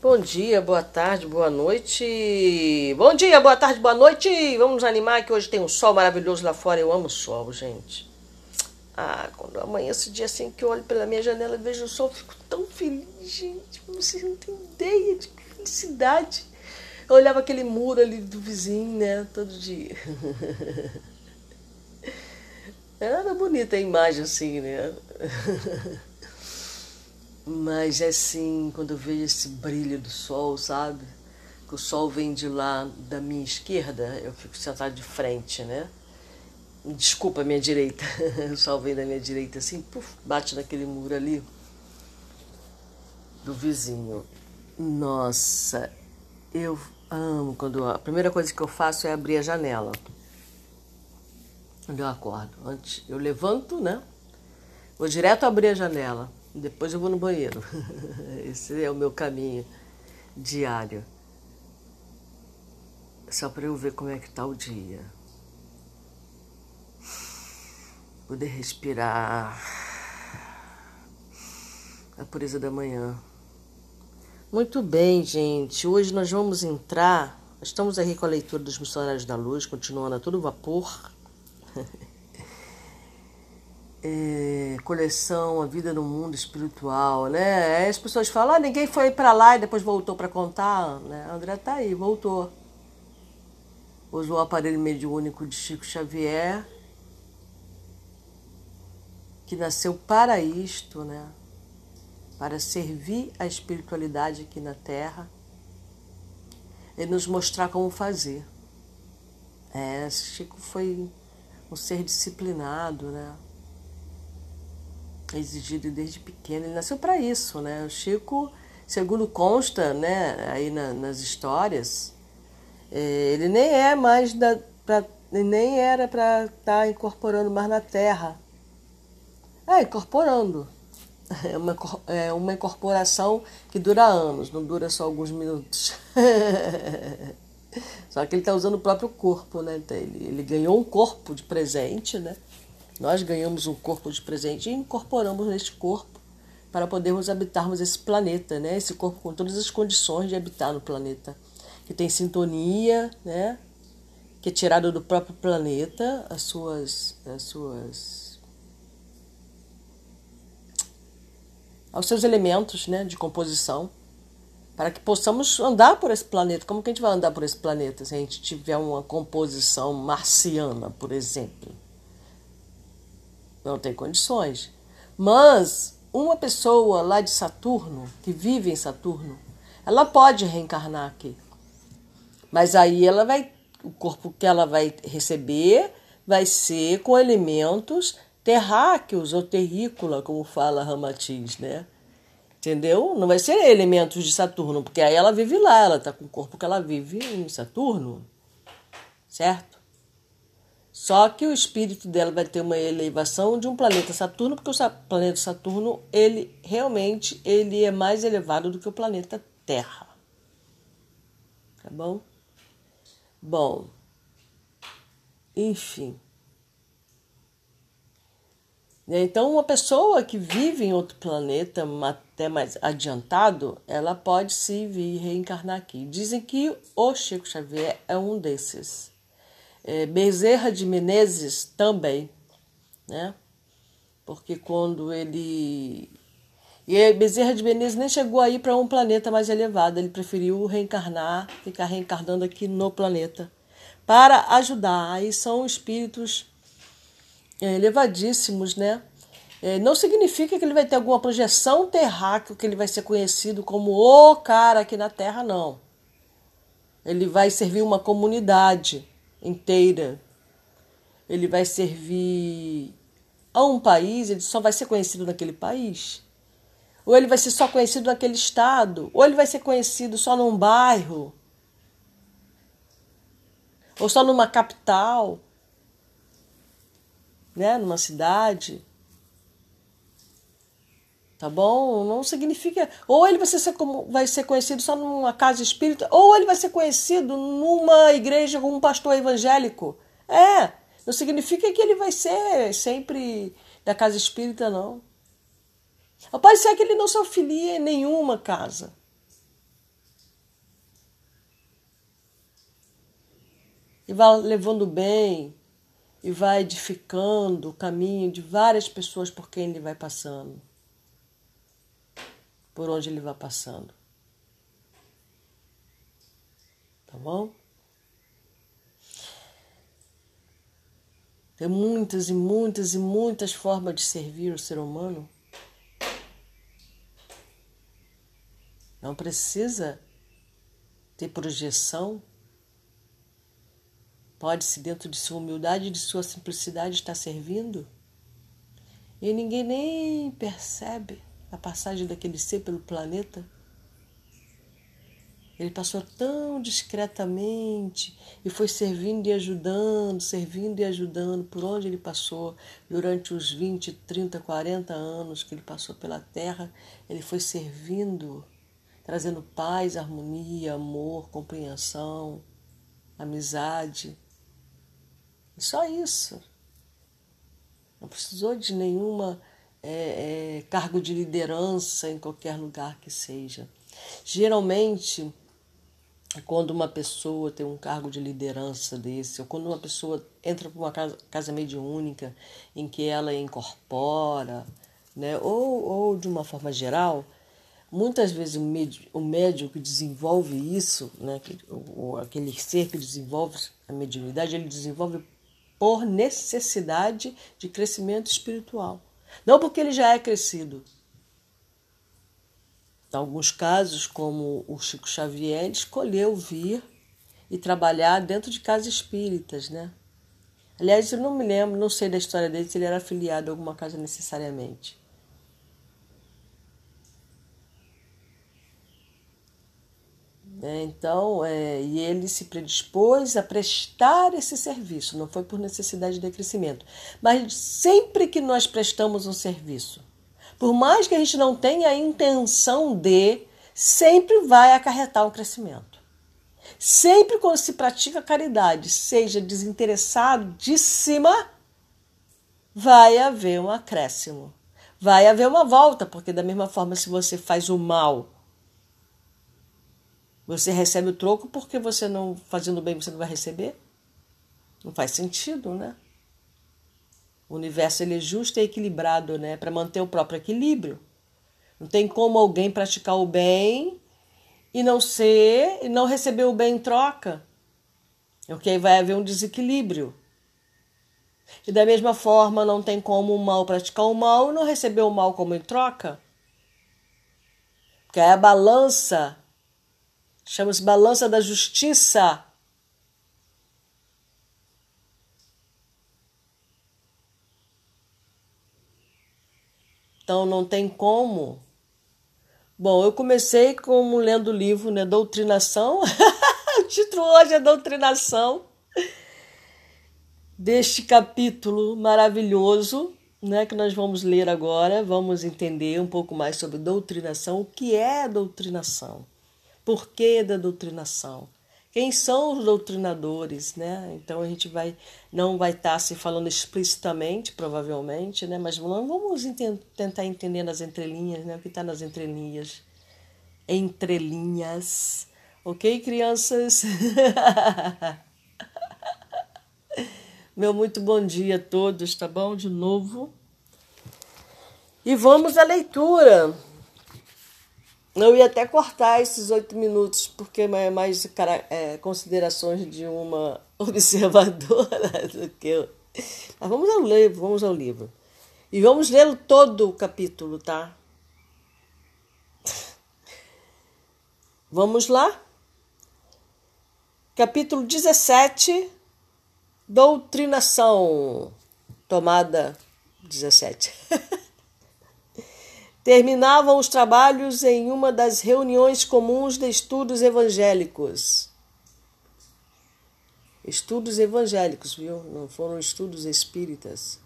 Bom dia, boa tarde, boa noite. Bom dia, boa tarde, boa noite. Vamos animar que hoje tem um sol maravilhoso lá fora. Eu amo sol, gente. Ah, quando amanhece dia assim que eu olho pela minha janela e vejo o sol, fico tão feliz, gente. Vocês não têm ideia de que felicidade. Eu olhava aquele muro ali do vizinho, né? Todo dia. Era bonita a imagem assim, né? Mas é assim, quando eu vejo esse brilho do sol, sabe? Que o sol vem de lá da minha esquerda, eu fico sentado de frente, né? Desculpa, minha direita. O sol vem da minha direita assim, puf, bate naquele muro ali do vizinho. Nossa, eu amo quando a primeira coisa que eu faço é abrir a janela. Quando eu acordo, antes eu levanto, né? Vou direto abrir a janela depois eu vou no banheiro. Esse é o meu caminho diário. Só para eu ver como é que tá o dia. Poder respirar. A pureza da manhã. Muito bem, gente. Hoje nós vamos entrar. Estamos aqui com a leitura dos Missionários da Luz, continuando a todo vapor. É, coleção A Vida no Mundo Espiritual, né? Aí as pessoas falam, ah, ninguém foi para lá e depois voltou para contar, né? A André tá aí, voltou. Usou o aparelho mediúnico de Chico Xavier, que nasceu para isto, né? Para servir a espiritualidade aqui na Terra e nos mostrar como fazer. É, Chico foi um ser disciplinado, né? Exigido desde pequeno. Ele nasceu para isso, né? O Chico, segundo consta, né, aí na, nas histórias, é, ele nem é mais da, pra, nem era para estar tá incorporando mais na Terra. É, incorporando. É uma, é uma incorporação que dura anos, não dura só alguns minutos. só que ele está usando o próprio corpo, né? Então, ele, ele ganhou um corpo de presente, né? Nós ganhamos um corpo de presente e incorporamos neste corpo para podermos habitarmos esse planeta, né? Esse corpo com todas as condições de habitar no planeta, que tem sintonia, né? Que é tirado do próprio planeta as suas as suas aos seus elementos, né, de composição, para que possamos andar por esse planeta. Como que a gente vai andar por esse planeta se a gente tiver uma composição marciana, por exemplo? Não tem condições. Mas uma pessoa lá de Saturno, que vive em Saturno, ela pode reencarnar aqui. Mas aí ela vai, o corpo que ela vai receber vai ser com elementos terráqueos ou terrícola, como fala Ramatiz, né? Entendeu? Não vai ser elementos de Saturno, porque aí ela vive lá, ela está com o corpo que ela vive em Saturno, certo? Só que o espírito dela vai ter uma elevação de um planeta Saturno, porque o planeta Saturno, ele realmente ele é mais elevado do que o planeta Terra. Tá bom? Bom, enfim. Então, uma pessoa que vive em outro planeta, até mais adiantado, ela pode se vir reencarnar aqui. Dizem que o Chico Xavier é um desses é, Bezerra de Menezes também, né? Porque quando ele. E Bezerra de Menezes nem chegou aí para um planeta mais elevado, ele preferiu reencarnar, ficar reencarnando aqui no planeta, para ajudar. Aí são espíritos é, elevadíssimos, né? É, não significa que ele vai ter alguma projeção terráquea, que ele vai ser conhecido como o cara aqui na Terra, não. Ele vai servir uma comunidade inteira. Ele vai servir a um país, ele só vai ser conhecido naquele país. Ou ele vai ser só conhecido naquele estado, ou ele vai ser conhecido só num bairro, ou só numa capital, né, numa cidade tá bom? Não significa. Ou ele vai ser, vai ser conhecido só numa casa espírita, ou ele vai ser conhecido numa igreja com um pastor evangélico. É, não significa que ele vai ser sempre da casa espírita, não. Pode ser é que ele não se auxilie em nenhuma casa. E vai levando bem, e vai edificando o caminho de várias pessoas por quem ele vai passando por onde ele vai passando. Tá bom? Tem muitas e muitas e muitas formas de servir o ser humano. Não precisa ter projeção. Pode-se, dentro de sua humildade e de sua simplicidade, estar servindo. E ninguém nem percebe a passagem daquele ser pelo planeta. Ele passou tão discretamente e foi servindo e ajudando, servindo e ajudando por onde ele passou durante os 20, 30, 40 anos que ele passou pela terra. Ele foi servindo, trazendo paz, harmonia, amor, compreensão, amizade. Só isso. Não precisou de nenhuma é, é, cargo de liderança em qualquer lugar que seja. Geralmente, quando uma pessoa tem um cargo de liderança desse, ou quando uma pessoa entra para uma casa, casa mediúnica em que ela incorpora, né, ou, ou de uma forma geral, muitas vezes o, médio, o médium que desenvolve isso, né, que, ou, aquele ser que desenvolve a mediunidade, ele desenvolve por necessidade de crescimento espiritual. Não porque ele já é crescido, em alguns casos, como o Chico Xavier, ele escolheu vir e trabalhar dentro de casas espíritas, né? Aliás, eu não me lembro, não sei da história dele, se ele era afiliado a alguma casa necessariamente. É, então, é, e ele se predispôs a prestar esse serviço, não foi por necessidade de crescimento. Mas sempre que nós prestamos um serviço por mais que a gente não tenha a intenção de, sempre vai acarretar um crescimento. Sempre quando se pratica caridade, seja desinteressadíssima, vai haver um acréscimo. Vai haver uma volta, porque da mesma forma, se você faz o mal, você recebe o troco porque você não fazendo bem você não vai receber? Não faz sentido, né? O universo ele é justo e equilibrado, né, para manter o próprio equilíbrio. Não tem como alguém praticar o bem e não ser e não receber o bem em troca. Ok? Vai haver um desequilíbrio. E da mesma forma, não tem como o mal praticar o mal e não receber o mal como em troca. Porque é a balança, chama-se balança da justiça. Então não tem como. Bom, eu comecei como lendo o livro, né, Doutrinação. o título hoje é Doutrinação. Deste capítulo maravilhoso, né, que nós vamos ler agora, vamos entender um pouco mais sobre doutrinação, o que é doutrinação, por que da doutrinação, quem são os doutrinadores, né? Então a gente vai não vai estar tá se falando explicitamente, provavelmente, né? Mas vamos tentar entender nas entrelinhas, né? O que está nas entrelinhas, entrelinhas, ok, crianças? Meu muito bom dia a todos, tá bom? De novo. E vamos à leitura. Eu ia até cortar esses oito minutos, porque é mais é, considerações de uma observadora do que eu. Mas vamos ao livro, vamos ao livro. E vamos ler todo o capítulo, tá? Vamos lá? Capítulo 17, Doutrinação. Tomada 17. terminavam os trabalhos em uma das reuniões comuns de estudos evangélicos. Estudos evangélicos, viu? Não foram estudos espíritas.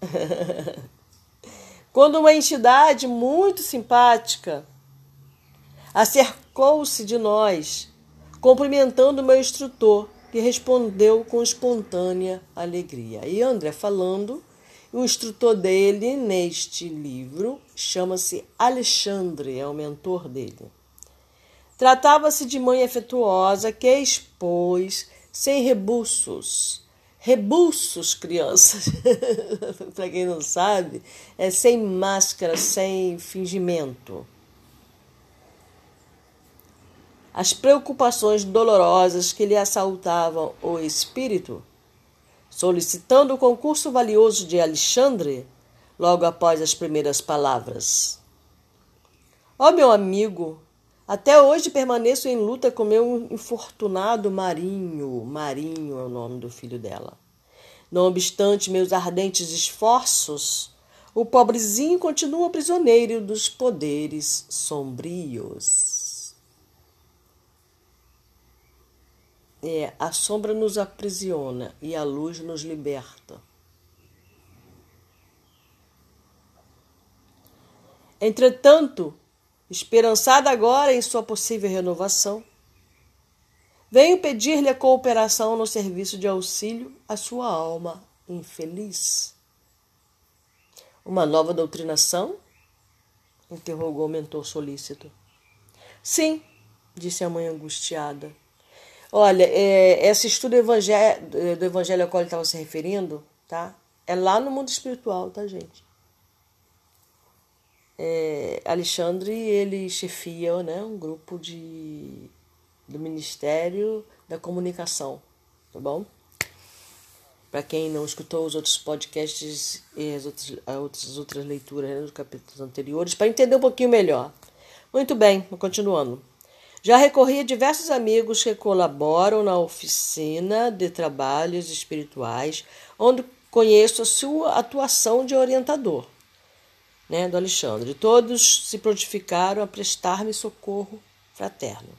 Quando uma entidade muito simpática acercou-se de nós, cumprimentando meu instrutor, que respondeu com espontânea alegria. E André falando o instrutor dele neste livro chama-se Alexandre, é o mentor dele. Tratava-se de mãe afetuosa que expôs sem rebuços. Rebuços, crianças, para quem não sabe, é sem máscara, sem fingimento. As preocupações dolorosas que lhe assaltavam o espírito, solicitando o concurso valioso de Alexandre, logo após as primeiras palavras. Ó oh, meu amigo, até hoje permaneço em luta com meu infortunado Marinho. Marinho é o nome do filho dela. Não obstante meus ardentes esforços, o pobrezinho continua prisioneiro dos poderes sombrios. É, a sombra nos aprisiona e a luz nos liberta. Entretanto, esperançada agora em sua possível renovação, venho pedir-lhe a cooperação no serviço de auxílio à sua alma infeliz. Uma nova doutrinação? interrogou o mentor solícito. Sim, disse a mãe angustiada. Olha, é, esse estudo do evangelho, do evangelho ao qual ele estava se referindo, tá? É lá no mundo espiritual, tá, gente? é, Alexandre ele chefia né, um grupo de, do Ministério da Comunicação, tá bom? Para quem não escutou os outros podcasts e as outras, as outras leituras né, dos capítulos anteriores, para entender um pouquinho melhor. Muito bem, continuando. Já recorri a diversos amigos que colaboram na oficina de trabalhos espirituais, onde conheço a sua atuação de orientador né, do Alexandre. Todos se prontificaram a prestar-me socorro fraterno.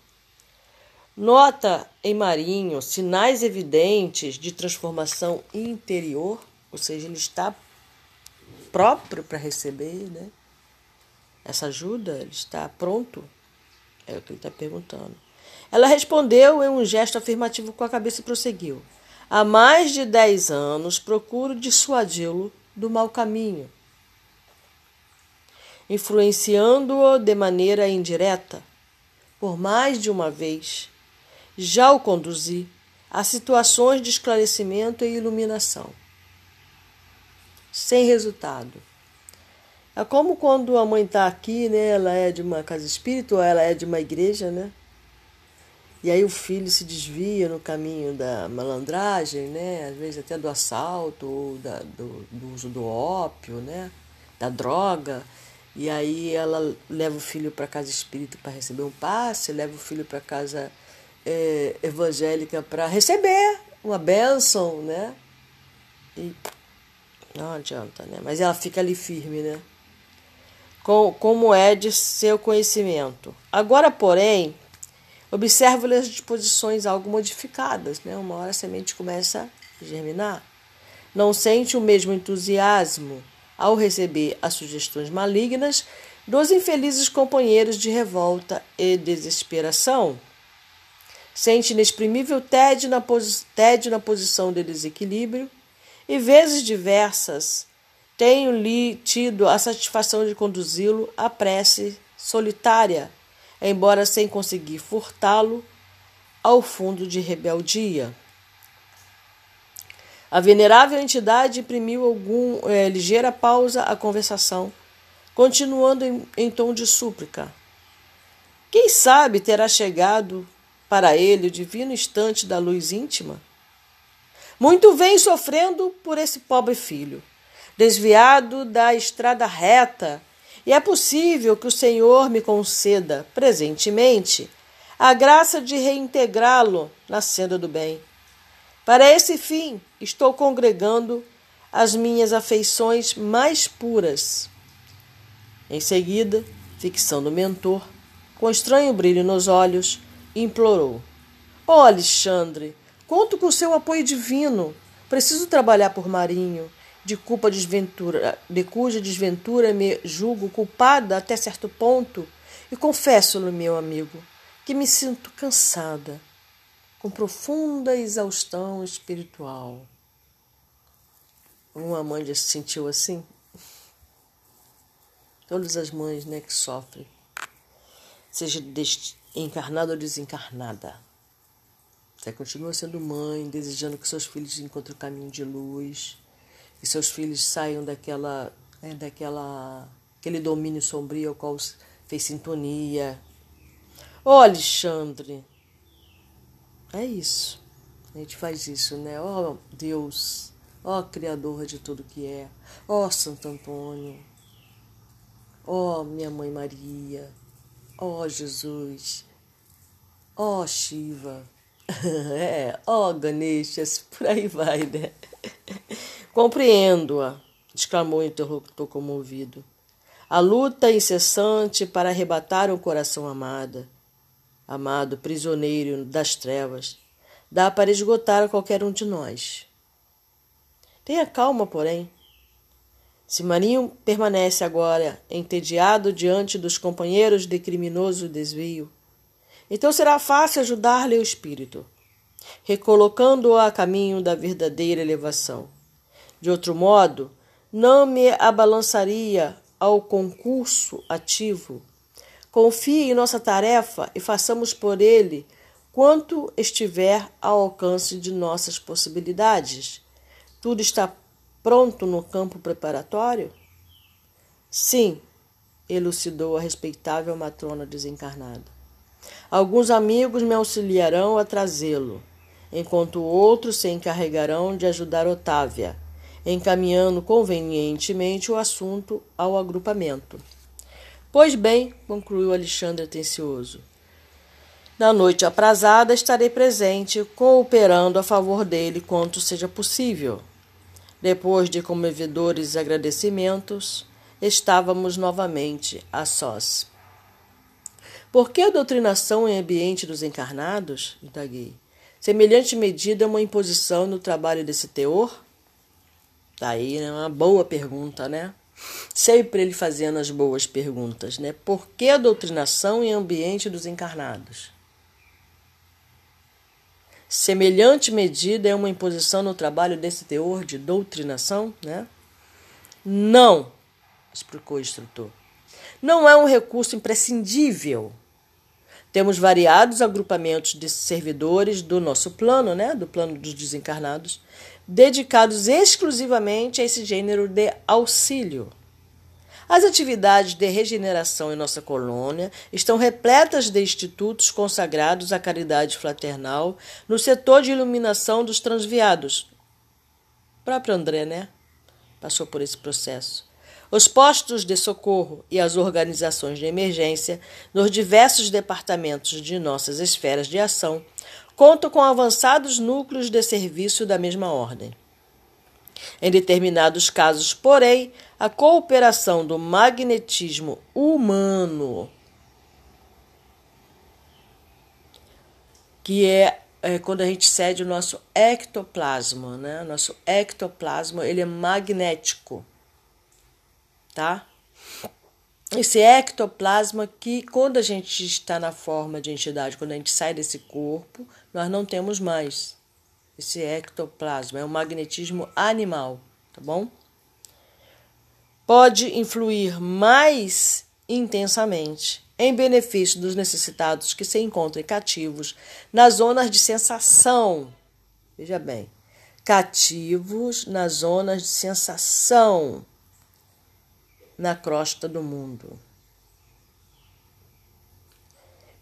Nota em Marinho sinais evidentes de transformação interior, ou seja, ele está próprio para receber né, essa ajuda, ele está pronto? É o que ele está perguntando. Ela respondeu em um gesto afirmativo com a cabeça e prosseguiu. Há mais de dez anos procuro dissuadi-lo do mau caminho influenciando-o de maneira indireta. Por mais de uma vez, já o conduzi a situações de esclarecimento e iluminação. Sem resultado. É como quando a mãe está aqui, né? Ela é de uma casa espírita ou ela é de uma igreja, né? E aí o filho se desvia no caminho da malandragem, né? Às vezes até do assalto ou da, do, do uso do ópio, né? Da droga. E aí ela leva o filho para casa espírita para receber um passe, leva o filho para casa é, evangélica para receber uma bênção, né? E não adianta, né? Mas ela fica ali firme, né? Com, como é de seu conhecimento. Agora, porém, observo-lhe as disposições algo modificadas, né? Uma hora a semente começa a germinar. Não sente o mesmo entusiasmo ao receber as sugestões malignas dos infelizes companheiros de revolta e desesperação. Sente inexprimível tédio na, tédio na posição de desequilíbrio e, vezes diversas, tenho-lhe tido a satisfação de conduzi-lo à prece solitária, embora sem conseguir furtá-lo ao fundo de rebeldia. A venerável entidade imprimiu algum é, ligeira pausa à conversação, continuando em, em tom de súplica. Quem sabe terá chegado para ele o divino instante da luz íntima? Muito vem sofrendo por esse pobre filho, desviado da estrada reta, e é possível que o Senhor me conceda, presentemente, a graça de reintegrá-lo na senda do bem. Para esse fim, estou congregando as minhas afeições mais puras. Em seguida, fixando o mentor, com estranho brilho nos olhos, implorou: Ó oh, Alexandre, conto com seu apoio divino. Preciso trabalhar por Marinho, de culpa desventura, de cuja desventura me julgo culpada até certo ponto, e confesso-lhe, meu amigo, que me sinto cansada com profunda exaustão espiritual. Uma mãe já se sentiu assim? Todas as mães né, que sofrem, seja encarnada ou desencarnada. Você continua sendo mãe, desejando que seus filhos encontrem o caminho de luz, que seus filhos saiam daquela, né, daquela, aquele domínio sombrio ao qual fez sintonia. Ô oh, Alexandre, é isso. A gente faz isso, né? Ó oh, Deus, ó oh, Criador de tudo que é, ó oh, Santo Antônio, ó oh, minha Mãe Maria, ó oh, Jesus, ó oh, Shiva. é, ó oh, Ganeshas, por aí vai, né? Compreendo-a, exclamou o interlocutor comovido. A luta incessante para arrebatar o coração amada, amado prisioneiro das trevas, dá para esgotar a qualquer um de nós. Tenha calma, porém. Se Marinho permanece agora entediado diante dos companheiros de criminoso desvio, então será fácil ajudar-lhe o espírito, recolocando-o a caminho da verdadeira elevação. De outro modo, não me abalançaria ao concurso ativo. Confie em nossa tarefa e façamos por ele quanto estiver ao alcance de nossas possibilidades. Tudo está pronto no campo preparatório? Sim, elucidou a respeitável matrona desencarnada. Alguns amigos me auxiliarão a trazê-lo, enquanto outros se encarregarão de ajudar Otávia, encaminhando convenientemente o assunto ao agrupamento. Pois bem, concluiu Alexandre atencioso. Na noite aprazada estarei presente, cooperando a favor dele quanto seja possível. Depois de comovedores agradecimentos, estávamos novamente a sós. Por que a doutrinação em ambiente dos encarnados? Indaguei. Semelhante medida é uma imposição no trabalho desse teor? Tá é uma boa pergunta, né? Sempre ele fazendo as boas perguntas, né? Por que a doutrinação em ambiente dos encarnados? Semelhante medida é uma imposição no trabalho desse teor de doutrinação, né? Não, explicou o instrutor. Não é um recurso imprescindível temos variados agrupamentos de servidores do nosso plano, né, do plano dos desencarnados, dedicados exclusivamente a esse gênero de auxílio. As atividades de regeneração em nossa colônia estão repletas de institutos consagrados à caridade fraternal no setor de iluminação dos transviados. O próprio André, né? Passou por esse processo os postos de socorro e as organizações de emergência nos diversos departamentos de nossas esferas de ação contam com avançados núcleos de serviço da mesma ordem. Em determinados casos, porém, a cooperação do magnetismo humano, que é, é, quando a gente cede o nosso ectoplasma, né? Nosso ectoplasma ele é magnético tá? Esse ectoplasma que quando a gente está na forma de entidade, quando a gente sai desse corpo, nós não temos mais. Esse ectoplasma é um magnetismo animal, tá bom? Pode influir mais intensamente em benefício dos necessitados que se encontram cativos nas zonas de sensação. Veja bem, cativos nas zonas de sensação na crosta do mundo.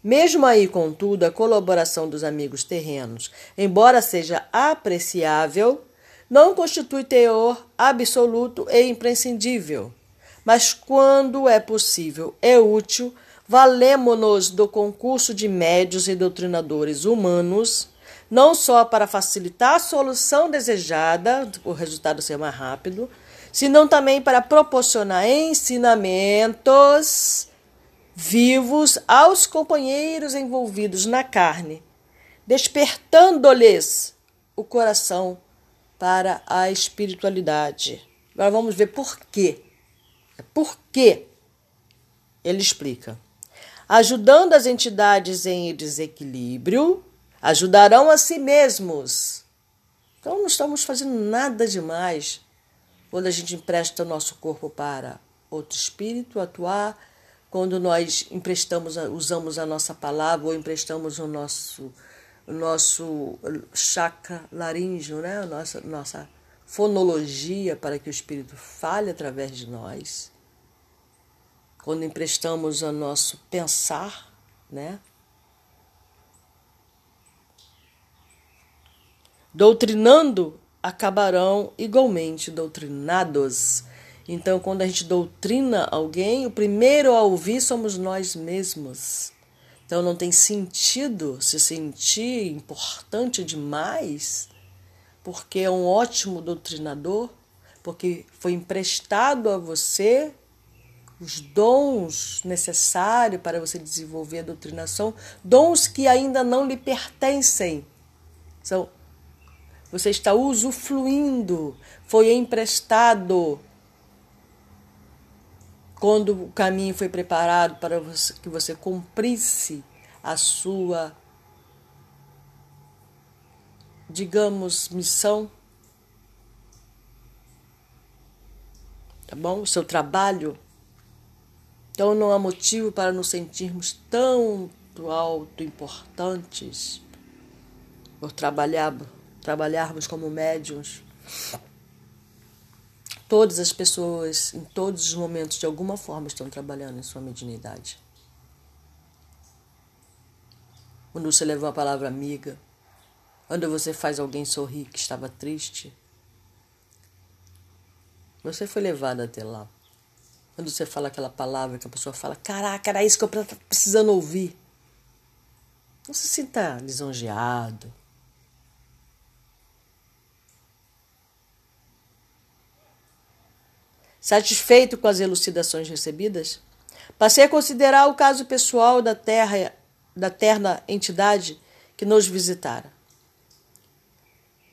Mesmo aí, contudo, a colaboração dos amigos terrenos, embora seja apreciável, não constitui teor absoluto e imprescindível. Mas quando é possível e útil, valemo-nos do concurso de médios e doutrinadores humanos, não só para facilitar a solução desejada, o resultado ser mais rápido, senão também para proporcionar ensinamentos vivos aos companheiros envolvidos na carne, despertando-lhes o coração para a espiritualidade. Agora vamos ver por quê. Por quê? Ele explica. Ajudando as entidades em desequilíbrio, ajudarão a si mesmos. Então não estamos fazendo nada demais quando a gente empresta o nosso corpo para outro espírito atuar, quando nós emprestamos, usamos a nossa palavra ou emprestamos o nosso, o nosso chakra laríngeo, né? a nossa, nossa fonologia para que o Espírito fale através de nós. Quando emprestamos o nosso pensar, né? Doutrinando, acabarão igualmente doutrinados. Então, quando a gente doutrina alguém, o primeiro a ouvir somos nós mesmos. Então, não tem sentido se sentir importante demais, porque é um ótimo doutrinador, porque foi emprestado a você os dons necessários para você desenvolver a doutrinação, dons que ainda não lhe pertencem. São você está usufruindo, foi emprestado. Quando o caminho foi preparado para que você cumprisse a sua, digamos, missão. Tá bom? O seu trabalho. Então não há motivo para nos sentirmos tão alto importantes por trabalhar trabalharmos como médiums, todas as pessoas, em todos os momentos, de alguma forma, estão trabalhando em sua mediunidade. Quando você leva uma palavra amiga, quando você faz alguém sorrir que estava triste, você foi levado até lá. Quando você fala aquela palavra que a pessoa fala, caraca, era isso que eu estava precisando ouvir. Não se sinta lisonjeado, Satisfeito com as elucidações recebidas, passei a considerar o caso pessoal da terra, da terna entidade que nos visitara.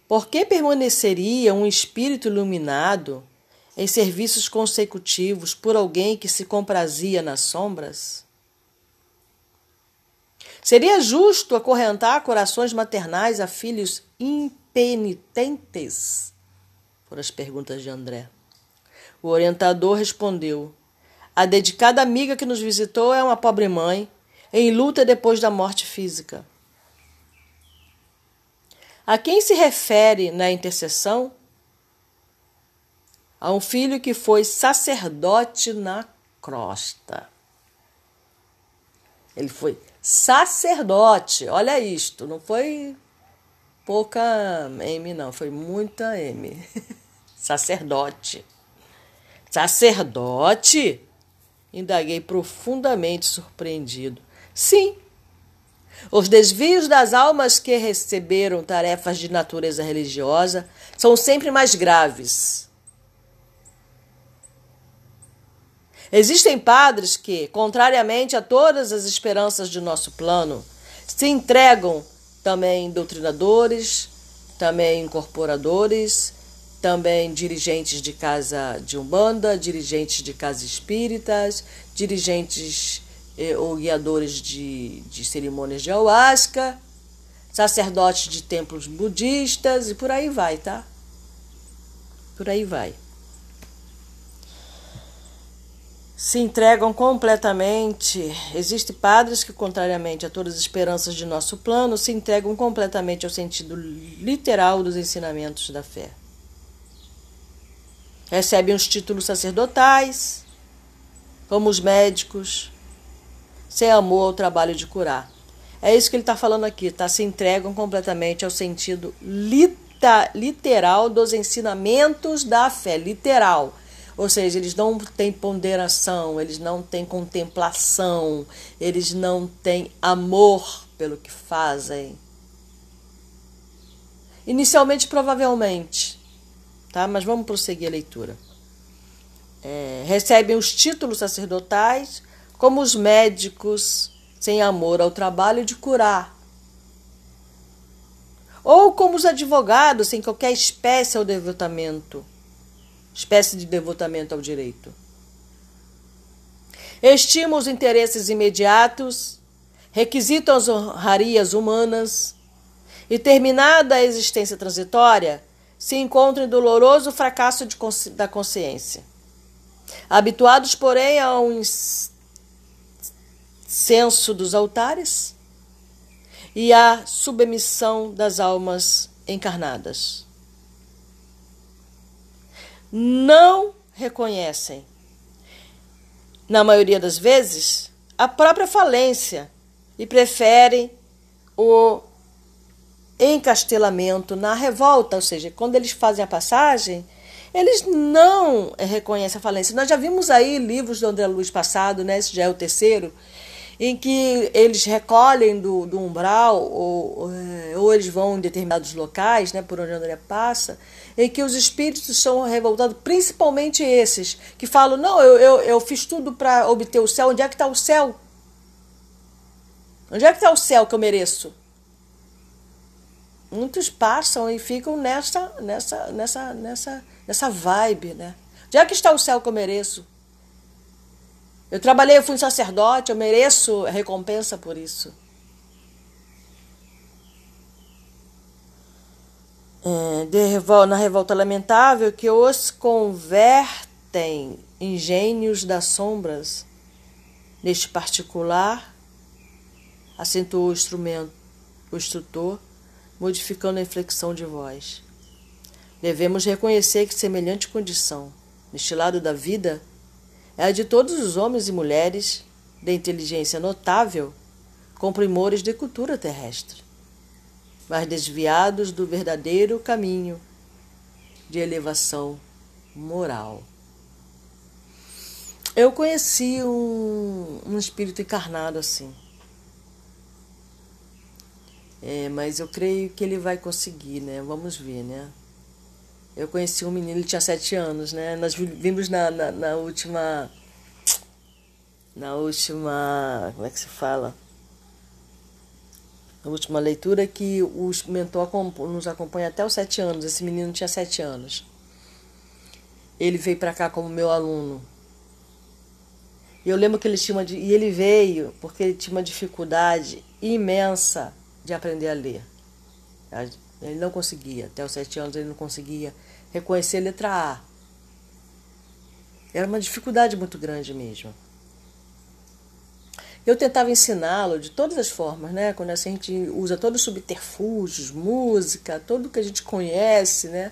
Por que permaneceria um espírito iluminado em serviços consecutivos por alguém que se comprazia nas sombras? Seria justo acorrentar corações maternais a filhos impenitentes? Foram as perguntas de André. O orientador respondeu: A dedicada amiga que nos visitou é uma pobre mãe, em luta depois da morte física. A quem se refere na intercessão? A um filho que foi sacerdote na crosta. Ele foi sacerdote, olha isto, não foi pouca M, não, foi muita M. sacerdote. Sacerdote? Indaguei profundamente surpreendido. Sim. Os desvios das almas que receberam tarefas de natureza religiosa são sempre mais graves. Existem padres que, contrariamente a todas as esperanças de nosso plano, se entregam também doutrinadores, também incorporadores, também dirigentes de casa de umbanda, dirigentes de casa espíritas, dirigentes eh, ou guiadores de, de cerimônias de ayahuasca, sacerdotes de templos budistas e por aí vai, tá? Por aí vai. Se entregam completamente. Existem padres que, contrariamente a todas as esperanças de nosso plano, se entregam completamente ao sentido literal dos ensinamentos da fé recebem os títulos sacerdotais, como os médicos, sem amor ao trabalho de curar. É isso que ele está falando aqui, tá? Se entregam completamente ao sentido lita, literal dos ensinamentos da fé, literal. Ou seja, eles não têm ponderação, eles não têm contemplação, eles não têm amor pelo que fazem. Inicialmente, provavelmente, tá? Mas vamos prosseguir a leitura. É, recebem os títulos sacerdotais como os médicos sem amor ao trabalho de curar, ou como os advogados sem qualquer espécie ao devotamento, espécie de devotamento ao direito. Estimam os interesses imediatos, requisitam as honrarias humanas e, terminada a existência transitória, se encontram em doloroso fracasso de, da consciência. Habituados, porém, ao incenso dos altares e a submissão das almas encarnadas. Não reconhecem, na maioria das vezes, a própria falência e preferem o encastelamento na revolta, ou seja, quando eles fazem a passagem, eles não reconhecem a falência. Nós já vimos aí livros do André Luiz passado, né? Esse já é o terceiro, em que eles recolhem do, do umbral ou, é, ou eles vão em determinados locais, né, por onde André passa, em que os espíritos são revoltados, principalmente esses, que falam, não, eu, eu, eu fiz tudo para obter o céu, onde é que está o céu? Onde é que está o céu que eu mereço? Muitos passam e ficam nessa, nessa, nessa, nessa, nessa vibe, né? É que está o céu que eu mereço? Eu trabalhei, eu fui um sacerdote, eu mereço recompensa por isso. É, na revolta lamentável que os convertem em gênios das sombras, neste particular, acentuou o instrumento, o instrutor, modificando a inflexão de voz. Devemos reconhecer que semelhante condição, neste lado da vida, é a de todos os homens e mulheres de inteligência notável, com primores de cultura terrestre, mas desviados do verdadeiro caminho de elevação moral. Eu conheci um, um espírito encarnado assim. É, mas eu creio que ele vai conseguir, né? Vamos ver, né? Eu conheci um menino, ele tinha sete anos, né? Nós vimos na, na, na última. Na última. Como é que se fala? Na última leitura que o mentor nos acompanha até os sete anos. Esse menino tinha sete anos. Ele veio para cá como meu aluno. E eu lembro que ele tinha uma. E ele veio porque ele tinha uma dificuldade imensa de aprender a ler. Ele não conseguia, até os sete anos ele não conseguia reconhecer a letra A. Era uma dificuldade muito grande mesmo. Eu tentava ensiná-lo de todas as formas, né? Quando assim, a gente usa todos os subterfúgios, música, tudo que a gente conhece, né?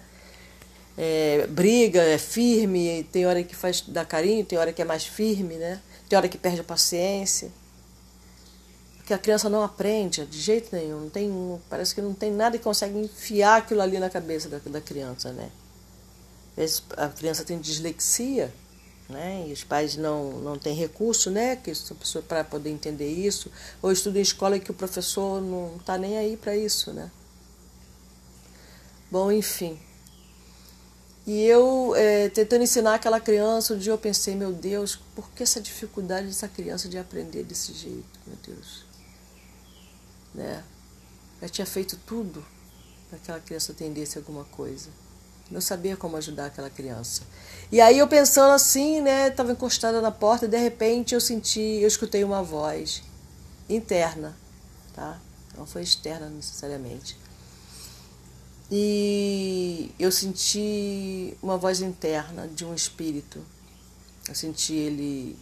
É, briga, é firme, tem hora que faz dar carinho, tem hora que é mais firme, né? Tem hora que perde a paciência que a criança não aprende de jeito nenhum. Não tem, parece que não tem nada que consegue enfiar aquilo ali na cabeça da, da criança, né? A criança tem dislexia, né? E os pais não, não têm recurso, né? Que para poder entender isso, ou estuda em escola que o professor não está nem aí para isso, né? Bom, enfim. E eu, é, tentando ensinar aquela criança, um dia eu pensei, meu Deus, por que essa dificuldade dessa criança de aprender desse jeito, meu Deus? Né? Já tinha feito tudo para aquela criança atendesse alguma coisa. Não sabia como ajudar aquela criança. E aí eu pensando assim, né, estava encostada na porta e de repente eu senti, eu escutei uma voz interna, tá? Não foi externa necessariamente. E eu senti uma voz interna de um espírito. Eu senti ele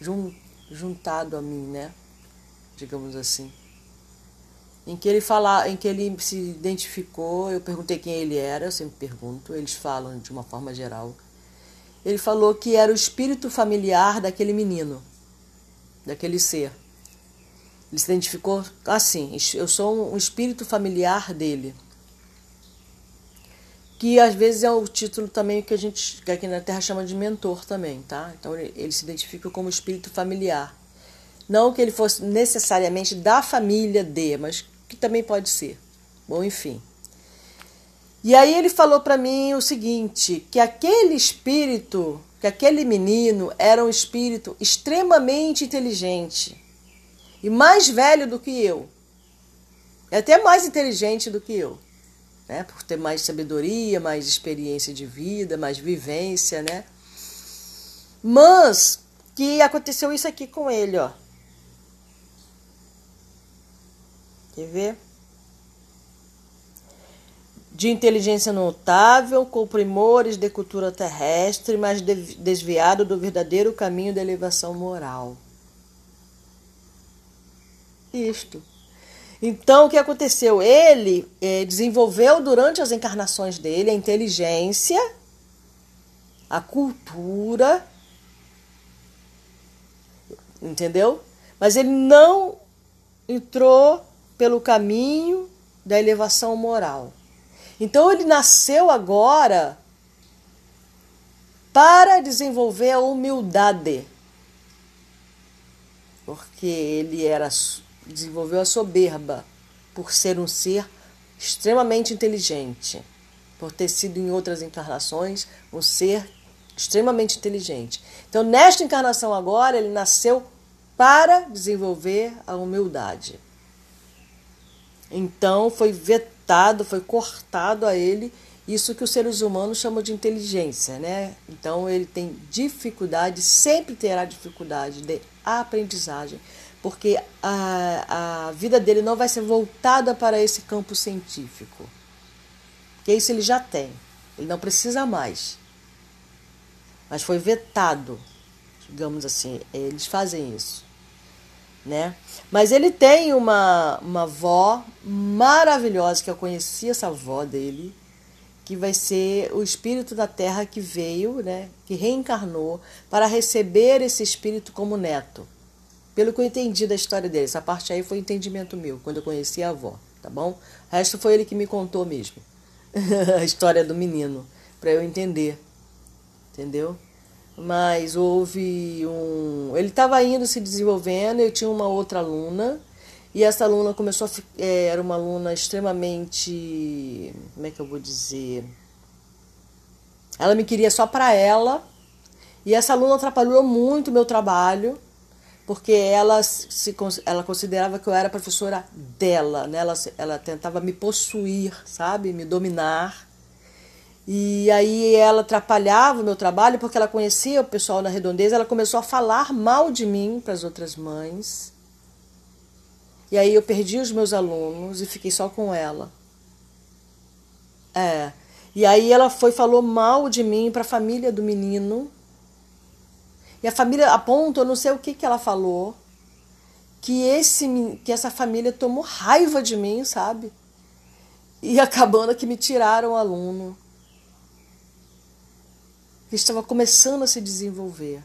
jun, juntado a mim, né? Digamos assim em que ele fala, em que ele se identificou, eu perguntei quem ele era, eu sempre pergunto, eles falam de uma forma geral. Ele falou que era o espírito familiar daquele menino, daquele ser. Ele se identificou assim, eu sou um espírito familiar dele. Que às vezes é o título também que a gente que aqui na Terra chama de mentor também, tá? Então ele, se identifica como espírito familiar. Não que ele fosse necessariamente da família de, mas que também pode ser. Bom, enfim. E aí ele falou para mim o seguinte, que aquele espírito, que aquele menino era um espírito extremamente inteligente e mais velho do que eu. É até mais inteligente do que eu, né? Por ter mais sabedoria, mais experiência de vida, mais vivência, né? Mas que aconteceu isso aqui com ele, ó. Quer ver? De inteligência notável, com primores de cultura terrestre, mas desviado do verdadeiro caminho da elevação moral. Isto. Então, o que aconteceu? Ele eh, desenvolveu durante as encarnações dele a inteligência, a cultura, entendeu? Mas ele não entrou pelo caminho da elevação moral. Então, ele nasceu agora para desenvolver a humildade. Porque ele era desenvolveu a soberba por ser um ser extremamente inteligente, por ter sido em outras encarnações um ser extremamente inteligente. Então, nesta encarnação agora, ele nasceu para desenvolver a humildade. Então, foi vetado, foi cortado a ele isso que os seres humanos chamam de inteligência, né? Então, ele tem dificuldade, sempre terá dificuldade de aprendizagem, porque a, a vida dele não vai ser voltada para esse campo científico. Porque isso ele já tem, ele não precisa mais. Mas foi vetado, digamos assim, eles fazem isso. Né? Mas ele tem uma, uma avó maravilhosa, que eu conheci essa avó dele, que vai ser o espírito da terra que veio, né, que reencarnou para receber esse espírito como neto. Pelo que eu entendi da história dele, essa parte aí foi entendimento meu, quando eu conheci a avó, tá bom? O resto foi ele que me contou mesmo. a história do menino, para eu entender. Entendeu? Mas houve um. Ele estava indo se desenvolvendo, eu tinha uma outra aluna, e essa aluna começou a. É, era uma aluna extremamente. Como é que eu vou dizer? Ela me queria só para ela, e essa aluna atrapalhou muito meu trabalho porque ela se ela considerava que eu era professora dela, né? Ela, ela tentava me possuir, sabe, me dominar. E aí ela atrapalhava o meu trabalho porque ela conhecia o pessoal na redondeza, ela começou a falar mal de mim para as outras mães. E aí eu perdi os meus alunos e fiquei só com ela. É. E aí ela foi falou mal de mim para a família do menino e a família aponta, eu não sei o que, que ela falou, que, esse, que essa família tomou raiva de mim, sabe? E acabando que me tiraram o aluno. Que estava começando a se desenvolver.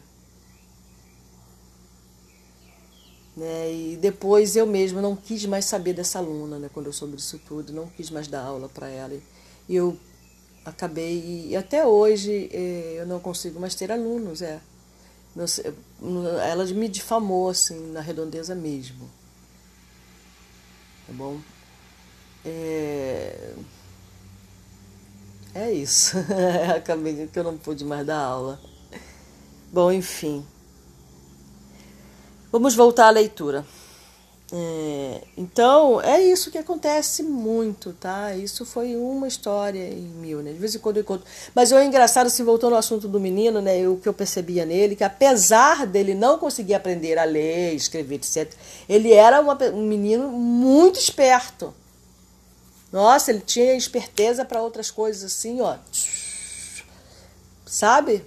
Né? E depois eu mesma não quis mais saber dessa aluna, né? quando eu soube disso tudo, não quis mais dar aula para ela. E eu acabei, e até hoje eh, eu não consigo mais ter alunos, é ela me difamou assim na redondeza mesmo tá bom é, é isso acabei que eu não pude mais dar aula bom enfim vamos voltar à leitura é, então, é isso que acontece muito, tá? Isso foi uma história em mil, né? De vez em quando eu conto. Mas o engraçado, se assim, voltando ao assunto do menino, né? O que eu percebia nele, que apesar dele não conseguir aprender a ler, escrever, etc., ele era uma, um menino muito esperto. Nossa, ele tinha esperteza para outras coisas assim, ó. Sabe?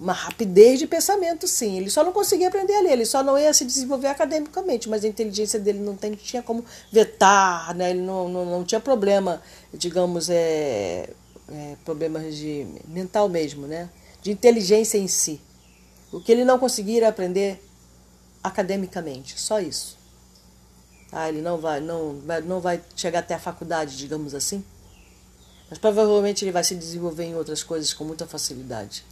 Uma rapidez de pensamento, sim. Ele só não conseguia aprender a ler, ele só não ia se desenvolver academicamente, mas a inteligência dele não, tinha como vetar, né? ele não, não, não tinha problema, digamos, é, é, problemas de mental mesmo, né? de inteligência em si. O que ele não conseguia aprender academicamente, só isso. Ah, ele não vai, não, vai, não vai chegar até a faculdade, digamos assim, mas provavelmente ele vai se desenvolver em outras coisas com muita facilidade.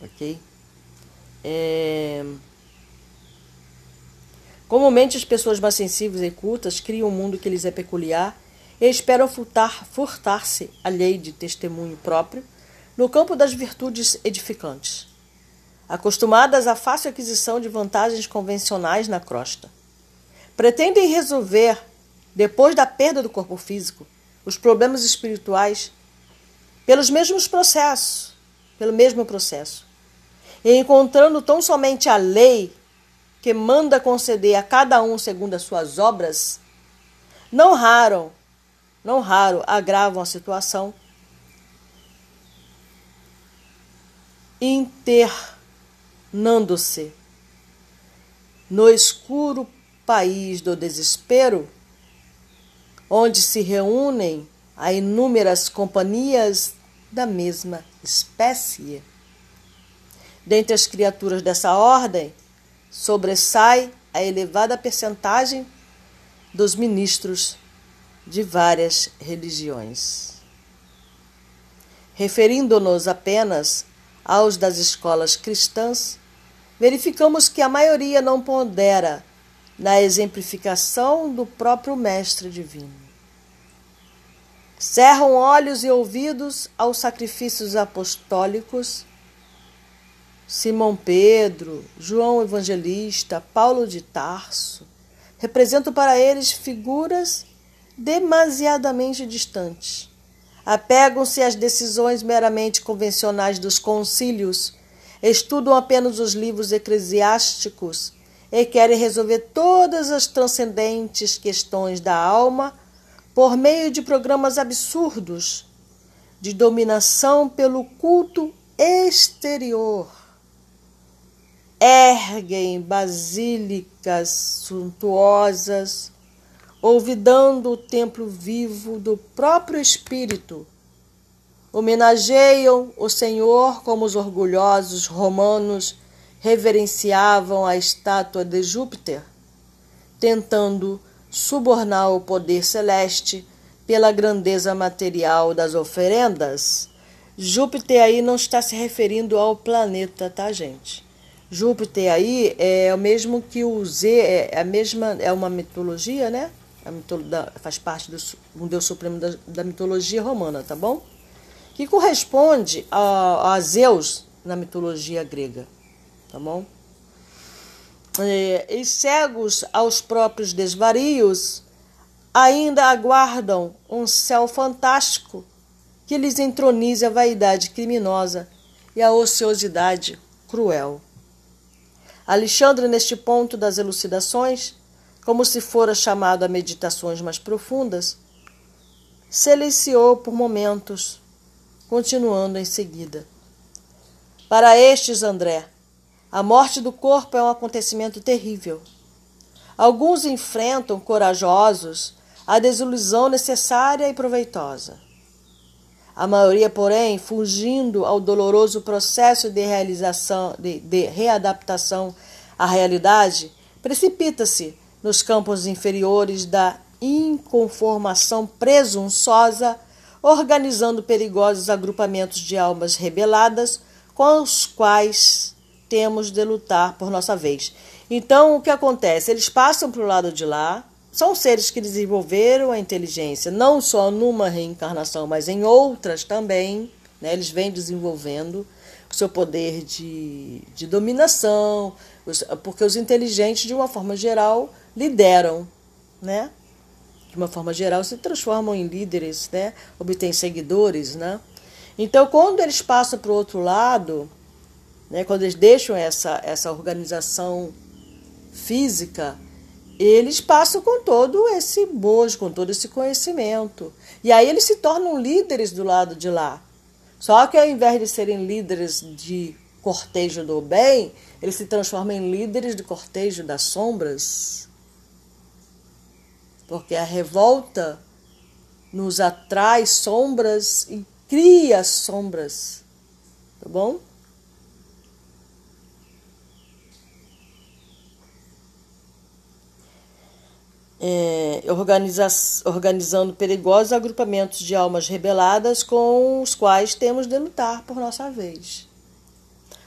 Ok? É... Comumente as pessoas mais sensíveis e cultas criam um mundo que lhes é peculiar e esperam furtar, furtar-se a lei de testemunho próprio no campo das virtudes edificantes, acostumadas à fácil aquisição de vantagens convencionais na crosta. Pretendem resolver, depois da perda do corpo físico, os problemas espirituais pelos mesmos processos, pelo mesmo processo encontrando tão somente a lei que manda conceder a cada um segundo as suas obras, não raro, não raro agravam a situação, internando-se no escuro país do desespero, onde se reúnem a inúmeras companhias da mesma espécie. Dentre as criaturas dessa ordem, sobressai a elevada percentagem dos ministros de várias religiões. Referindo-nos apenas aos das escolas cristãs, verificamos que a maioria não pondera na exemplificação do próprio Mestre Divino. Cerram olhos e ouvidos aos sacrifícios apostólicos. Simão Pedro, João Evangelista, Paulo de Tarso representam para eles figuras demasiadamente distantes. Apegam-se às decisões meramente convencionais dos concílios, estudam apenas os livros eclesiásticos e querem resolver todas as transcendentes questões da alma por meio de programas absurdos de dominação pelo culto exterior. Erguem basílicas suntuosas, olvidando o templo vivo do próprio Espírito. Homenageiam o Senhor como os orgulhosos romanos reverenciavam a estátua de Júpiter, tentando subornar o poder celeste pela grandeza material das oferendas. Júpiter aí não está se referindo ao planeta, tá, gente? Júpiter aí é o mesmo que o Z, é a mesma, é uma mitologia, né? Faz parte do um deus supremo da, da mitologia romana, tá bom? Que corresponde a, a Zeus na mitologia grega, tá bom? é, e cegos aos próprios desvarios, ainda aguardam um céu fantástico que lhes entronize a vaidade criminosa e a ociosidade cruel. Alexandre, neste ponto das elucidações, como se fora chamado a meditações mais profundas, silenciou por momentos, continuando em seguida. Para estes, André, a morte do corpo é um acontecimento terrível. Alguns enfrentam, corajosos, a desilusão necessária e proveitosa. A maioria, porém, fugindo ao doloroso processo de realização, de, de readaptação à realidade, precipita-se nos campos inferiores da inconformação presunçosa, organizando perigosos agrupamentos de almas rebeladas com os quais temos de lutar por nossa vez. Então, o que acontece? Eles passam para o lado de lá, são seres que desenvolveram a inteligência, não só numa reencarnação, mas em outras também. Né? Eles vêm desenvolvendo o seu poder de, de dominação, porque os inteligentes, de uma forma geral, lideram, né? De uma forma geral, se transformam em líderes, né? Obtêm seguidores, né? Então, quando eles passam para o outro lado, né, quando eles deixam essa, essa organização física, eles passam com todo esse bojo, com todo esse conhecimento. E aí eles se tornam líderes do lado de lá. Só que ao invés de serem líderes de cortejo do bem, eles se transformam em líderes de cortejo das sombras. Porque a revolta nos atrai sombras e cria sombras. Tá bom? É, organiza, organizando perigosos agrupamentos de almas rebeladas com os quais temos de lutar por nossa vez.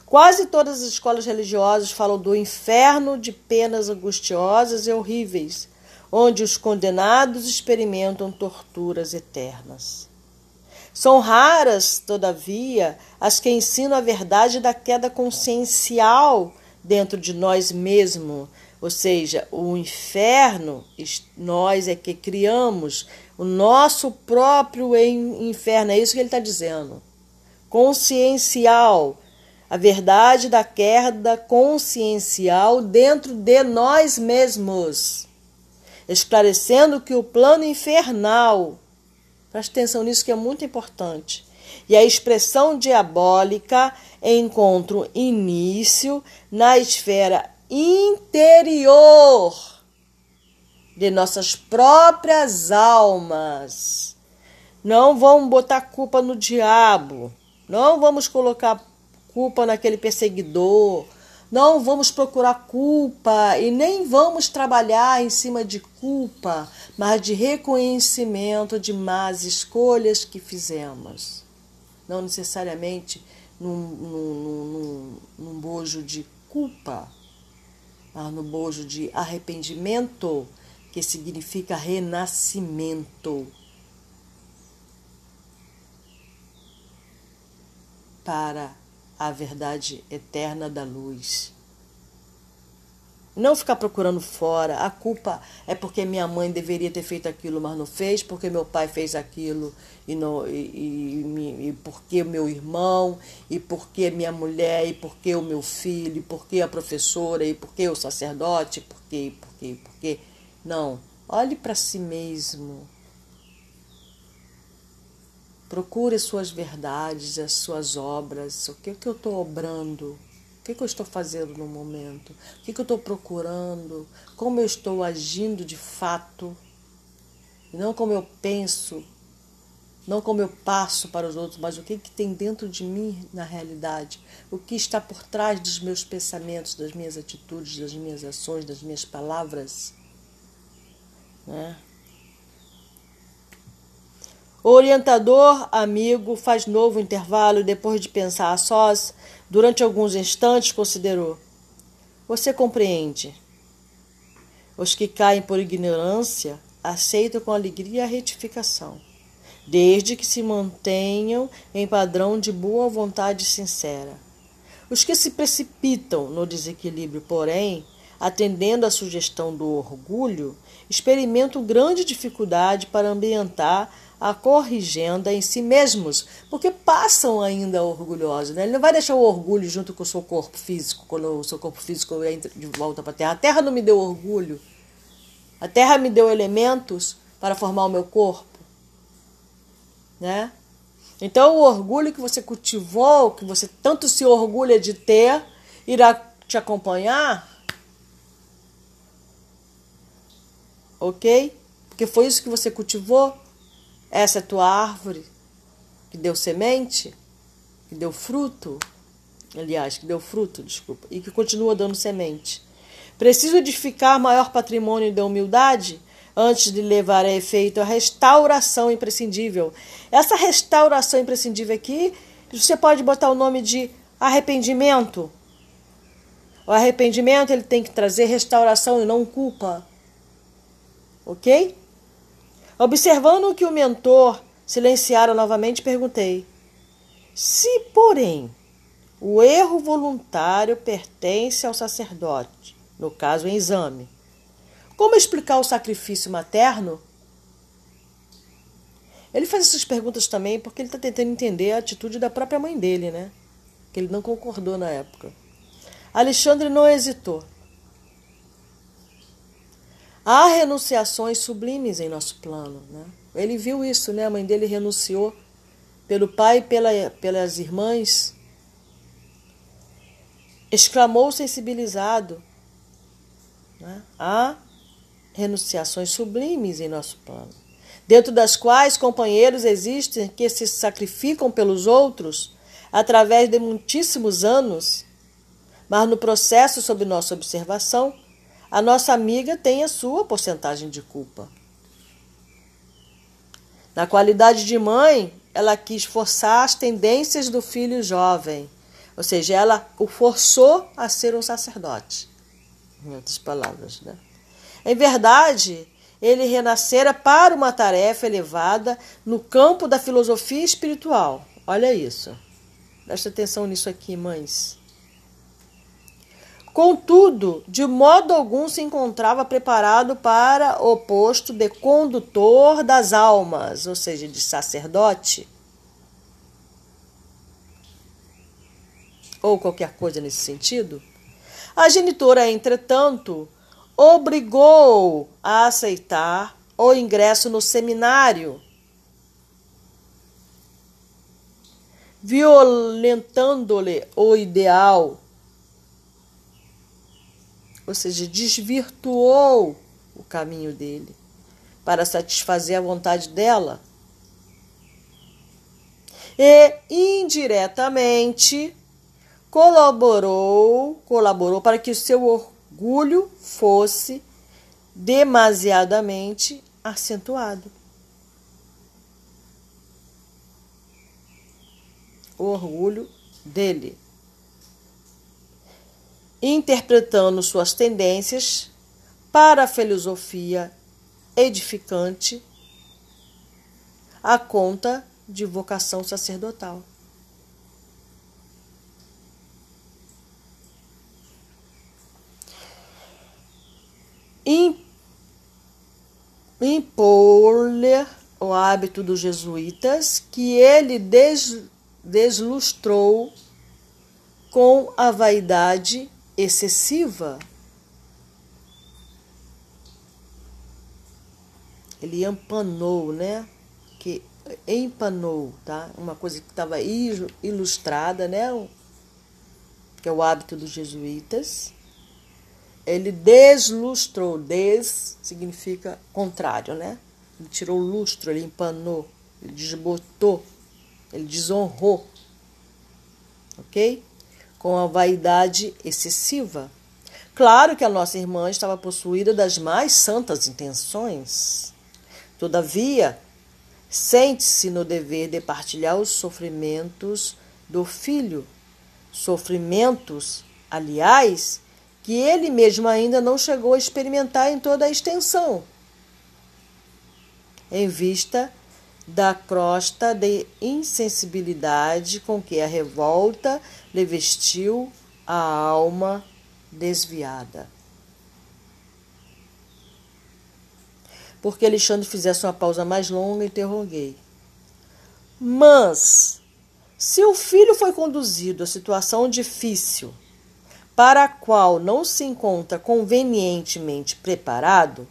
Quase todas as escolas religiosas falam do inferno de penas angustiosas e horríveis, onde os condenados experimentam torturas eternas. São raras, todavia, as que ensinam a verdade da queda consciencial dentro de nós mesmos, ou seja, o inferno, nós é que criamos o nosso próprio inferno, é isso que ele está dizendo. Consciencial, a verdade da queda consciencial dentro de nós mesmos, esclarecendo que o plano infernal, preste atenção nisso que é muito importante, e a expressão diabólica encontra início na esfera interior de nossas próprias almas. Não vamos botar culpa no diabo. Não vamos colocar culpa naquele perseguidor. Não vamos procurar culpa e nem vamos trabalhar em cima de culpa, mas de reconhecimento de más escolhas que fizemos. Não necessariamente num, num, num, num bojo de culpa, mas no bojo de arrependimento, que significa renascimento. Para a verdade eterna da luz. Não ficar procurando fora. A culpa é porque minha mãe deveria ter feito aquilo, mas não fez, porque meu pai fez aquilo, e, não, e, e, e porque meu irmão, e porque minha mulher, e porque o meu filho, e porque a professora, e porque o sacerdote, porque, porque, porque. Não. Olhe para si mesmo. Procure as suas verdades, as suas obras. O que, é que eu estou obrando? O que, que eu estou fazendo no momento? O que, que eu estou procurando? Como eu estou agindo de fato? E não como eu penso, não como eu passo para os outros, mas o que, que tem dentro de mim na realidade? O que está por trás dos meus pensamentos, das minhas atitudes, das minhas ações, das minhas palavras? Né? O orientador amigo faz novo intervalo depois de pensar a sós, durante alguns instantes, considerou: Você compreende? Os que caem por ignorância aceitam com alegria a retificação, desde que se mantenham em padrão de boa vontade sincera. Os que se precipitam no desequilíbrio, porém, atendendo à sugestão do orgulho, experimentam grande dificuldade para ambientar a corrigenda em si mesmos, porque passam ainda orgulhosos. Né? Ele não vai deixar o orgulho junto com o seu corpo físico, quando o seu corpo físico entra de volta para a Terra. A Terra não me deu orgulho. A Terra me deu elementos para formar o meu corpo. Né? Então, o orgulho que você cultivou, que você tanto se orgulha de ter, irá te acompanhar. Ok? Porque foi isso que você cultivou essa é tua árvore que deu semente, que deu fruto, aliás, que deu fruto, desculpa, e que continua dando semente. Preciso edificar maior patrimônio da humildade antes de levar a efeito a restauração imprescindível. Essa restauração imprescindível aqui, você pode botar o nome de arrependimento. O arrependimento ele tem que trazer restauração e não culpa. OK? Observando que o mentor silenciara novamente, perguntei: Se, porém, o erro voluntário pertence ao sacerdote, no caso em exame, como explicar o sacrifício materno? Ele faz essas perguntas também porque ele está tentando entender a atitude da própria mãe dele, né? Que ele não concordou na época. Alexandre não hesitou. Há renunciações sublimes em nosso plano. Né? Ele viu isso, né? a mãe dele renunciou pelo pai e pela, pelas irmãs. Exclamou sensibilizado. Né? Há renunciações sublimes em nosso plano, dentro das quais companheiros existem que se sacrificam pelos outros através de muitíssimos anos, mas no processo sob nossa observação a nossa amiga tem a sua porcentagem de culpa. Na qualidade de mãe, ela quis forçar as tendências do filho jovem, ou seja, ela o forçou a ser um sacerdote. Em outras palavras, né? Em verdade, ele renascera para uma tarefa elevada no campo da filosofia espiritual. Olha isso. Presta atenção nisso aqui, mães. Contudo, de modo algum se encontrava preparado para o posto de condutor das almas, ou seja, de sacerdote. Ou qualquer coisa nesse sentido. A genitora, entretanto, obrigou a aceitar o ingresso no seminário, violentando-lhe o ideal ou seja, desvirtuou o caminho dele, para satisfazer a vontade dela. E indiretamente colaborou, colaborou para que o seu orgulho fosse demasiadamente acentuado. O orgulho dele. Interpretando suas tendências para a filosofia edificante a conta de vocação sacerdotal. impor-lhe o hábito dos jesuítas, que ele des, deslustrou com a vaidade excessiva. Ele empanou, né? Que empanou, tá? Uma coisa que estava ilustrada, né? Que é o hábito dos jesuítas ele deslustrou. Des significa contrário, né? Ele tirou o lustro, ele empanou, ele desbotou, ele desonrou. Ok? Com a vaidade excessiva. Claro que a nossa irmã estava possuída das mais santas intenções. Todavia, sente-se no dever de partilhar os sofrimentos do filho. Sofrimentos, aliás, que ele mesmo ainda não chegou a experimentar em toda a extensão, em vista da crosta de insensibilidade com que a revolta lhe vestiu a alma desviada. Porque Alexandre fizesse uma pausa mais longa, interroguei. Mas, se o filho foi conduzido a situação difícil para a qual não se encontra convenientemente preparado,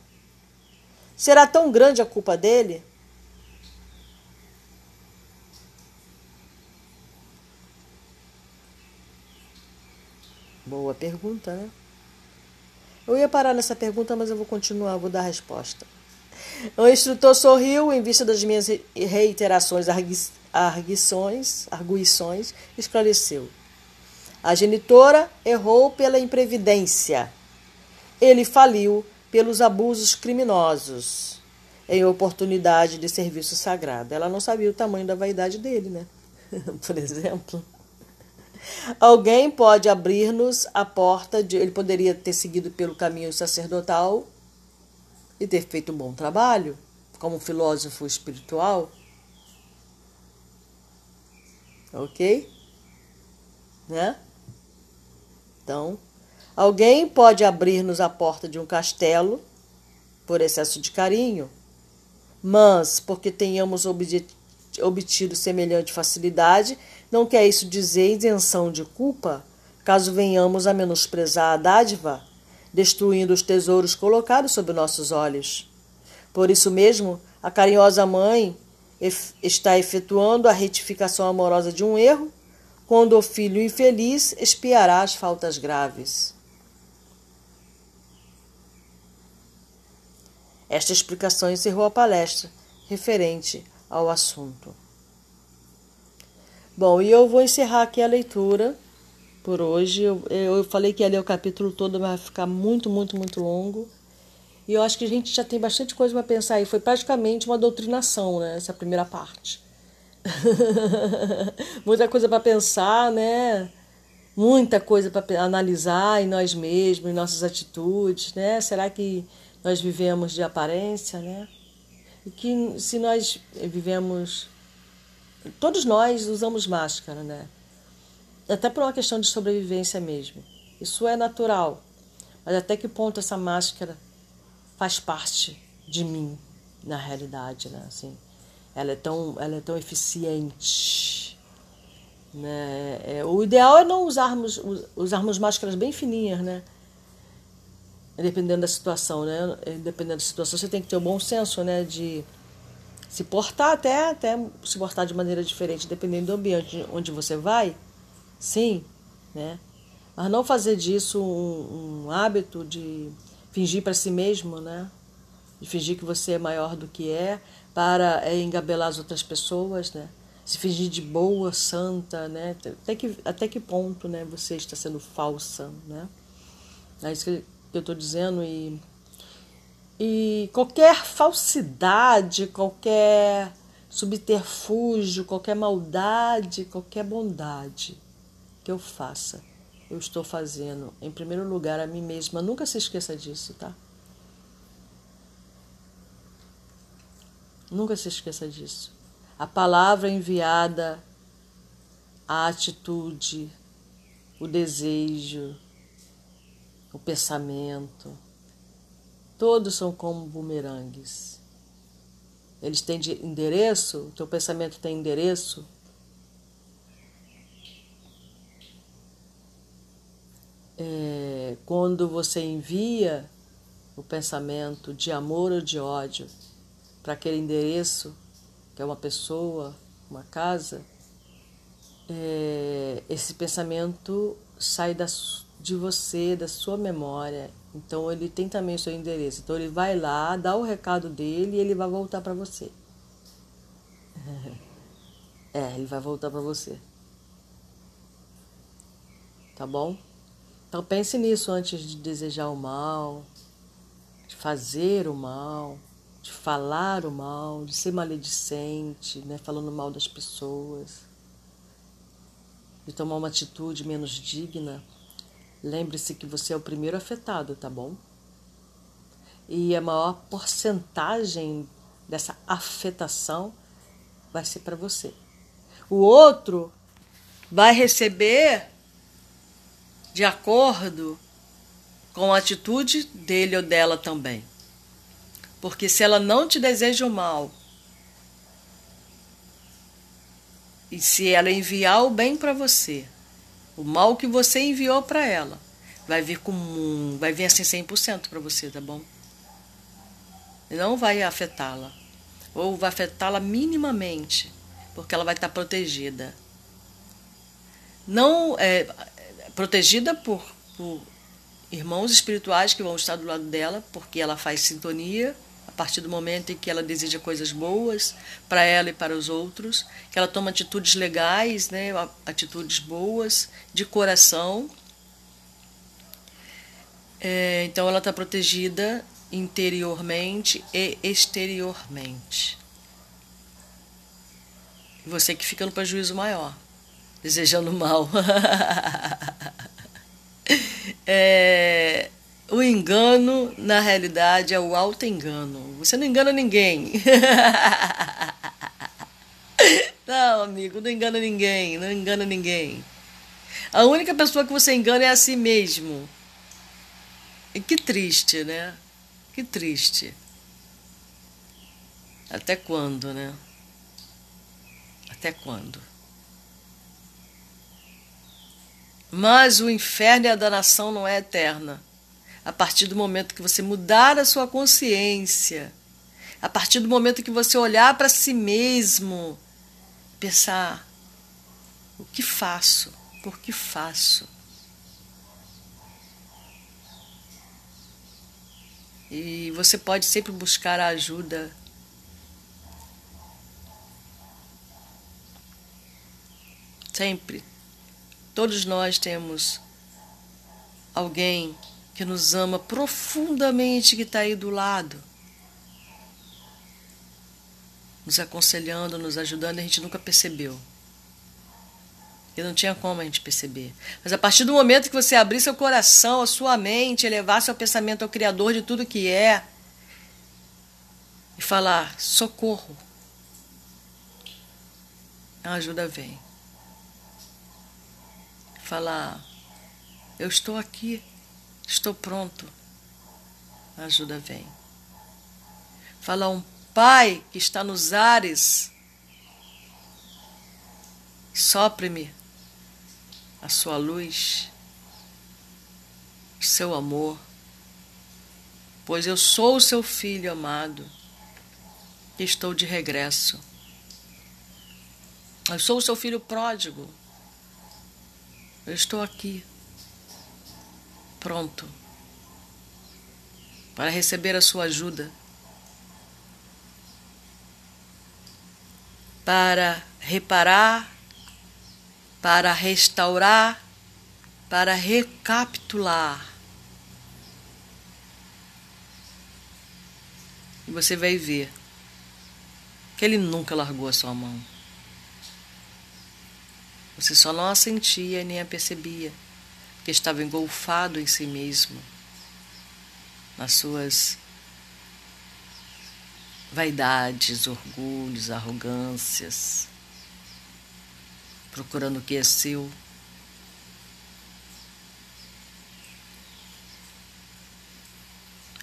será tão grande a culpa dele? Boa pergunta, né? Eu ia parar nessa pergunta, mas eu vou continuar, vou dar a resposta. O instrutor sorriu em vista das minhas reiterações, arguições, arguições, esclareceu. A genitora errou pela imprevidência. Ele faliu pelos abusos criminosos em oportunidade de serviço sagrado. Ela não sabia o tamanho da vaidade dele, né? Por exemplo. Alguém pode abrir-nos a porta de. Ele poderia ter seguido pelo caminho sacerdotal e ter feito um bom trabalho, como filósofo espiritual. Ok? Né? Então, alguém pode abrir-nos a porta de um castelo por excesso de carinho, mas porque tenhamos obtido semelhante facilidade, não quer isso dizer isenção de culpa, caso venhamos a menosprezar a dádiva, destruindo os tesouros colocados sob nossos olhos. Por isso mesmo, a carinhosa mãe está efetuando a retificação amorosa de um erro quando o filho infeliz espiará as faltas graves. Esta explicação encerrou a palestra referente ao assunto. Bom, e eu vou encerrar aqui a leitura por hoje. Eu, eu falei que ia ler o capítulo todo, mas vai ficar muito, muito, muito longo. E eu acho que a gente já tem bastante coisa para pensar aí. Foi praticamente uma doutrinação, né? Essa primeira parte. Muita coisa para pensar, né? Muita coisa para analisar em nós mesmos, em nossas atitudes, né? Será que nós vivemos de aparência, né? E que se nós vivemos todos nós usamos máscara, né? Até por uma questão de sobrevivência mesmo. Isso é natural. Mas até que ponto essa máscara faz parte de mim, na realidade, né? Assim, ela é tão, ela é tão eficiente. Né? É, o ideal é não usarmos, usarmos máscaras bem fininhas, né? Dependendo da situação, né? Dependendo da situação, você tem que ter o bom senso, né? De se portar até, até se portar de maneira diferente, dependendo do ambiente onde você vai, sim, né? Mas não fazer disso um, um hábito de fingir para si mesmo, né? de fingir que você é maior do que é, para é, engabelar as outras pessoas, né? Se fingir de boa, santa, né? Até que, até que ponto, né? Você está sendo falsa, né? É isso que eu estou dizendo e e qualquer falsidade, qualquer subterfúgio, qualquer maldade, qualquer bondade que eu faça, eu estou fazendo, em primeiro lugar, a mim mesma. Nunca se esqueça disso, tá? Nunca se esqueça disso. A palavra enviada, a atitude, o desejo, o pensamento, Todos são como bumerangues. Eles têm endereço, o teu pensamento tem endereço. É, quando você envia o pensamento de amor ou de ódio para aquele endereço, que é uma pessoa, uma casa, é, esse pensamento sai da, de você, da sua memória então ele tem também o seu endereço. Então ele vai lá, dá o recado dele e ele vai voltar para você. É, ele vai voltar para você. Tá bom? Então pense nisso antes de desejar o mal, de fazer o mal, de falar o mal, de ser maledicente, né, falando mal das pessoas, de tomar uma atitude menos digna Lembre-se que você é o primeiro afetado, tá bom? E a maior porcentagem dessa afetação vai ser para você. O outro vai receber de acordo com a atitude dele ou dela também. Porque se ela não te deseja o mal, e se ela enviar o bem para você, o mal que você enviou para ela vai vir com vai vir assim 100% para você, tá bom? Não vai afetá-la. Ou vai afetá-la minimamente, porque ela vai estar protegida. Não é protegida por, por irmãos espirituais que vão estar do lado dela, porque ela faz sintonia a partir do momento em que ela deseja coisas boas para ela e para os outros, que ela toma atitudes legais, né, atitudes boas, de coração. É, então ela está protegida interiormente e exteriormente. Você que fica no prejuízo maior, desejando mal. é, o engano, na realidade, é o auto-engano. Você não engana ninguém. Não, amigo, não engana ninguém, não engana ninguém. A única pessoa que você engana é a si mesmo. E que triste, né? Que triste. Até quando, né? Até quando? Mas o inferno e a danação não é eterna a partir do momento que você mudar a sua consciência, a partir do momento que você olhar para si mesmo, pensar: o que faço? Por que faço? E você pode sempre buscar a ajuda. Sempre. Todos nós temos alguém que nos ama profundamente, que está aí do lado, nos aconselhando, nos ajudando, a gente nunca percebeu. E não tinha como a gente perceber. Mas a partir do momento que você abrir seu coração, a sua mente, elevar seu pensamento ao Criador de tudo que é, e falar: socorro, a ajuda vem. Falar: eu estou aqui. Estou pronto. A ajuda vem. Fala um Pai que está nos ares. Sopre-me a sua luz, o seu amor, pois eu sou o seu filho amado e estou de regresso. Eu sou o seu filho pródigo. Eu estou aqui pronto para receber a sua ajuda, para reparar, para restaurar, para recapitular. E você vai ver que ele nunca largou a sua mão. Você só não a sentia nem a percebia que estava engolfado em si mesmo, nas suas vaidades, orgulhos, arrogâncias, procurando o que é seu.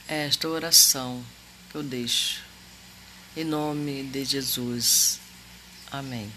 É esta oração que eu deixo. Em nome de Jesus. Amém.